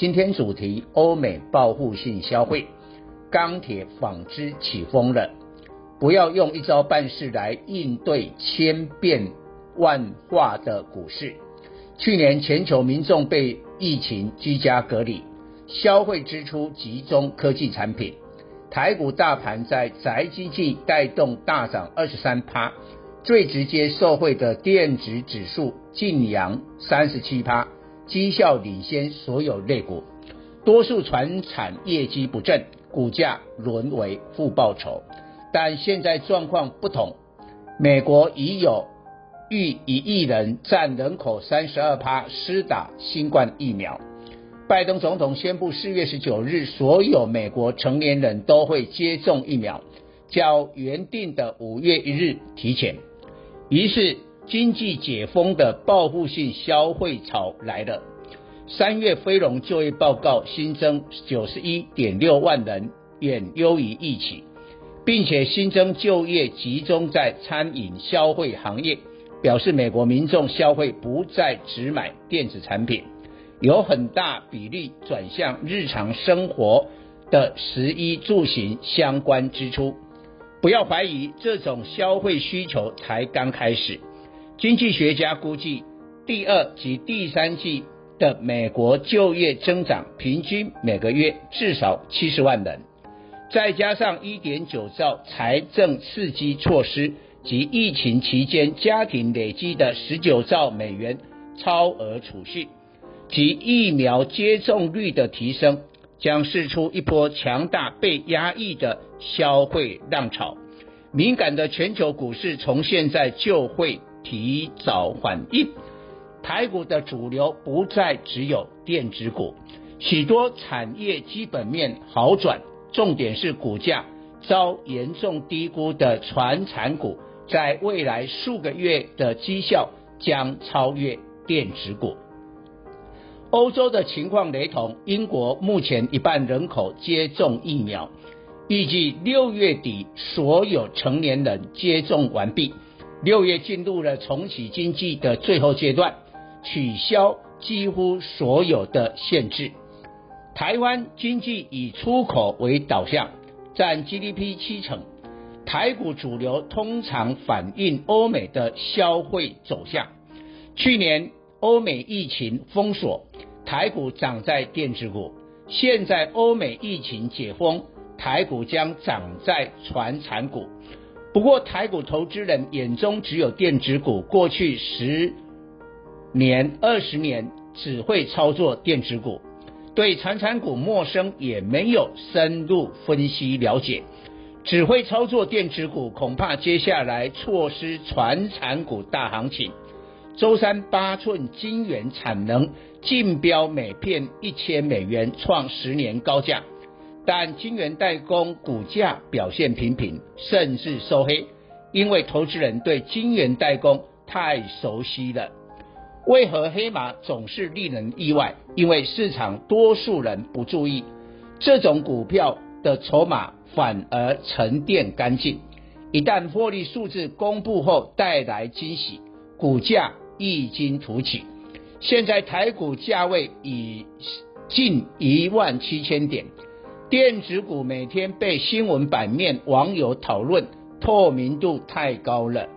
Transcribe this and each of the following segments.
今天主题：欧美报复性消费，钢铁、纺织起风了。不要用一招半式来应对千变万化的股市。去年全球民众被疫情居家隔离，消费支出集中科技产品。台股大盘在宅经济带动大涨二十三趴，最直接受惠的电子指数晋扬三十七趴。绩效领先所有类股，多数传产业绩不振，股价沦为负报酬。但现在状况不同，美国已有逾一亿人占人口三十二趴施打新冠疫苗。拜登总统宣布四月十九日，所有美国成年人都会接种疫苗，较原定的五月一日提前。于是。经济解封的报复性消费潮来了。三月非农就业报告新增九十一点六万人，远优于预期，并且新增就业集中在餐饮消费行业，表示美国民众消费不再只买电子产品，有很大比例转向日常生活的食衣住行相关支出。不要怀疑，这种消费需求才刚开始。经济学家估计，第二及第三季的美国就业增长平均每个月至少七十万人，再加上一点九兆财政刺激措施及疫情期间家庭累积的十九兆美元超额储蓄，及疫苗接种率的提升，将释出一波强大被压抑的消费浪潮。敏感的全球股市从现在就会。提早反应，台股的主流不再只有电子股，许多产业基本面好转，重点是股价遭严重低估的传产股，在未来数个月的绩效将超越电子股。欧洲的情况雷同，英国目前一半人口接种疫苗，预计六月底所有成年人接种完毕。六月进入了重启经济的最后阶段，取消几乎所有的限制。台湾经济以出口为导向，占 GDP 七成。台股主流通常反映欧美的消费走向。去年欧美疫情封锁，台股涨在电子股。现在欧美疫情解封，台股将涨在传产股。不过，台股投资人眼中只有电子股，过去十年、二十年只会操作电子股，对传产股陌生，也没有深入分析了解，只会操作电子股，恐怕接下来错失传产股大行情。周三八寸晶圆产能竞标每片一千美元，创十年高价。但金圆代工股价表现平平，甚至收黑，因为投资人对金圆代工太熟悉了。为何黑马总是令人意外？因为市场多数人不注意，这种股票的筹码反而沉淀干净。一旦获利数字公布后带来惊喜，股价异军突起。现在台股价位已近一万七千点。电子股每天被新闻版面网友讨论，透明度太高了，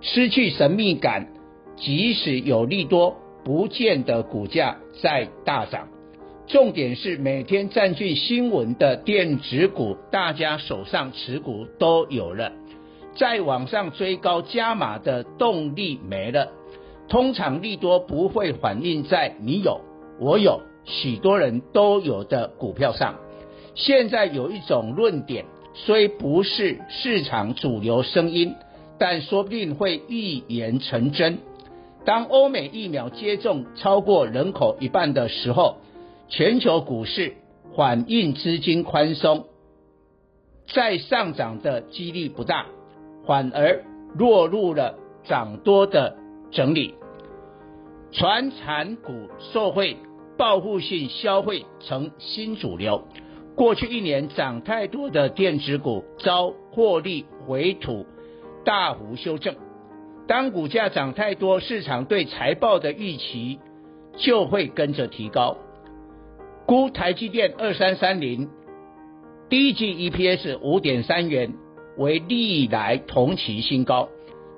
失去神秘感。即使有利多，不见得股价在大涨。重点是每天占据新闻的电子股，大家手上持股都有了，再往上追高加码的动力没了。通常利多不会反映在你有、我有、许多人都有的股票上。现在有一种论点，虽不是市场主流声音，但说不定会预言成真。当欧美疫苗接种超过人口一半的时候，全球股市反映资金宽松，再上涨的几率不大，反而落入了涨多的整理。传产股受惠报复性消费成新主流，过去一年涨太多的电子股遭获利回吐，大幅修正。当股价涨太多，市场对财报的预期就会跟着提高。估台积电二三三零第一季 EPS 五点三元，为历来同期新高，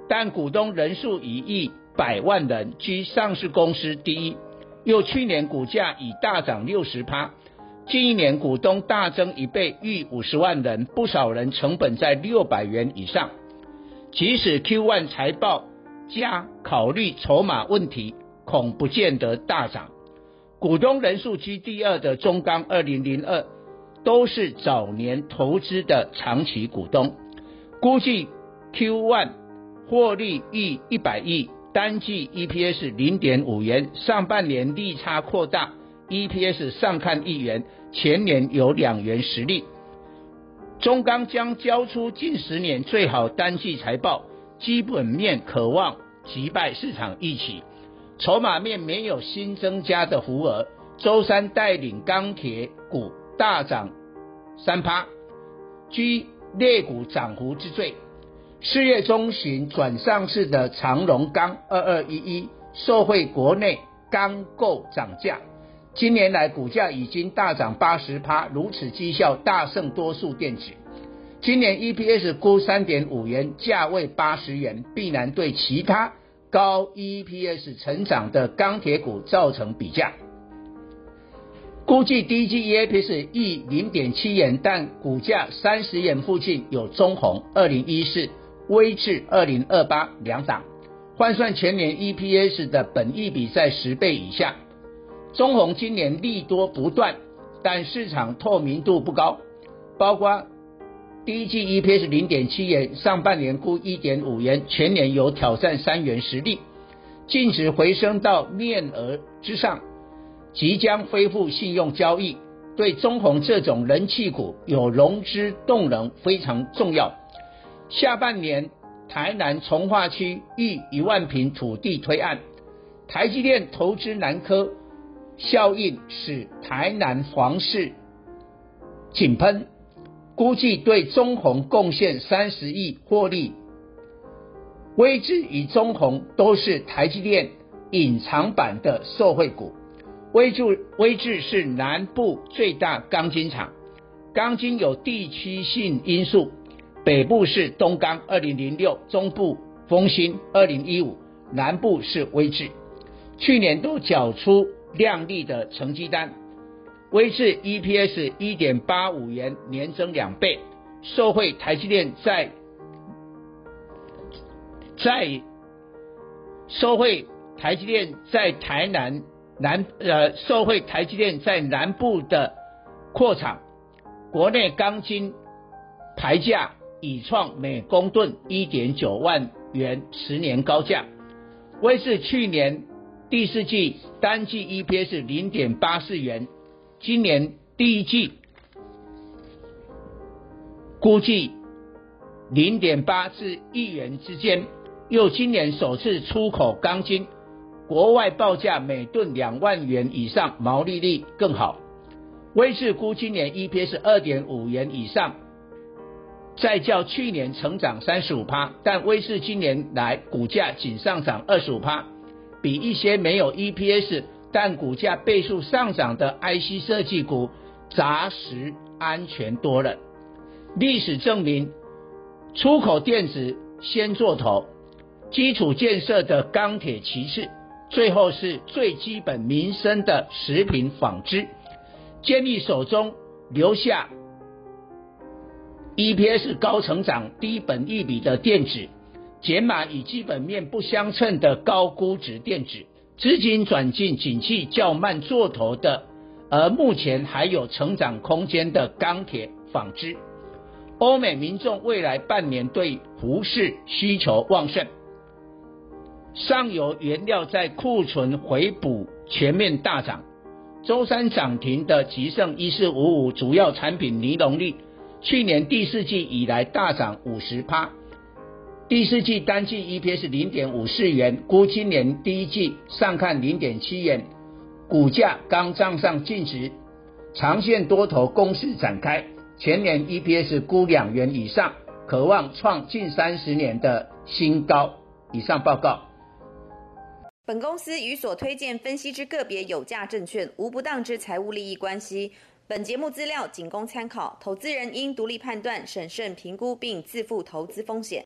但股东人数已逾百万人居上市公司第一，又去年股价已大涨六十趴，近一年股东大增一倍，逾五十万人，不少人成本在六百元以上。即使 Q1 财报加考虑筹码问题，恐不见得大涨。股东人数居第二的中钢二零零二，都是早年投资的长期股东，估计 Q1 获利逾一百亿。单季 EPS 零点五元，上半年利差扩大，EPS 上看一元，全年有两元实力。中钢将交出近十年最好单季财报，基本面可望击败市场预期。筹码面没有新增加的浮额，周三带领钢铁股大涨三趴，居类股涨幅之最。四月中旬转上市的长荣钢二二一一，受惠国内钢构涨价，今年来股价已经大涨八十趴，如此绩效大胜多数电子。今年 EPS 估三点五元，价位八十元，必然对其他高 EPS 成长的钢铁股造成比价。估计第一季 EPS 溢零点七元，但股价三十元附近有中鸿二零一四。微至二零二八两档，换算全年 EPS 的本益比在十倍以下。中鸿今年利多不断，但市场透明度不高，包括第一季 EPS 零点七元，上半年估一点五元，全年有挑战三元实力，净值回升到面额之上，即将恢复信用交易，对中鸿这种人气股有融资动能非常重要。下半年，台南从化区逾一万坪土地推案，台积电投资南科效应使台南房市井喷，估计对中鸿贡献三十亿获利。威致与中鸿都是台积电隐藏版的受惠股。威致威致是南部最大钢筋厂，钢筋有地区性因素。北部是东钢二零零六，中部丰兴二零一五，南部是威致，去年都缴出亮丽的成绩单。威致 EPS 一点八五元，年增两倍，受惠台积电在在受惠台积电在台南南呃受惠台积电在南部的扩厂，国内钢筋牌价。已创每公吨一点九万元十年高价。威致去年第四季单季 EPS 零点八四元，今年第一季估计零点八至一元之间。又今年首次出口钢筋，国外报价每吨两万元以上，毛利率更好。威士估今年 EPS 二点五元以上。再较去年成长三十五趴，但威士今年来股价仅上涨二十五趴，比一些没有 EPS 但股价倍数上涨的 IC 设计股扎实安全多了。历史证明，出口电子先做头，基础建设的钢铁其次，最后是最基本民生的食品纺织。建立手中留下。EPS 高成长、低本益比的电子，减码与基本面不相称的高估值电子，资金转进景气较慢做头的，而目前还有成长空间的钢铁纺织。欧美民众未来半年对服饰需求旺盛，上游原料在库存回补全面大涨，周三涨停的吉盛一四五五主要产品尼龙绿，去年第四季以来大涨五十趴，第四季单季 EPS 零点五四元，估今年第一季上看零点七元，股价刚站上净值，长线多头攻势展开，全年 EPS 估两元以上，可望创近三十年的新高。以上报告。本公司与所推荐分析之个别有价证券无不当之财务利益关系。本节目资料仅供参考，投资人应独立判断、审慎评估并自负投资风险。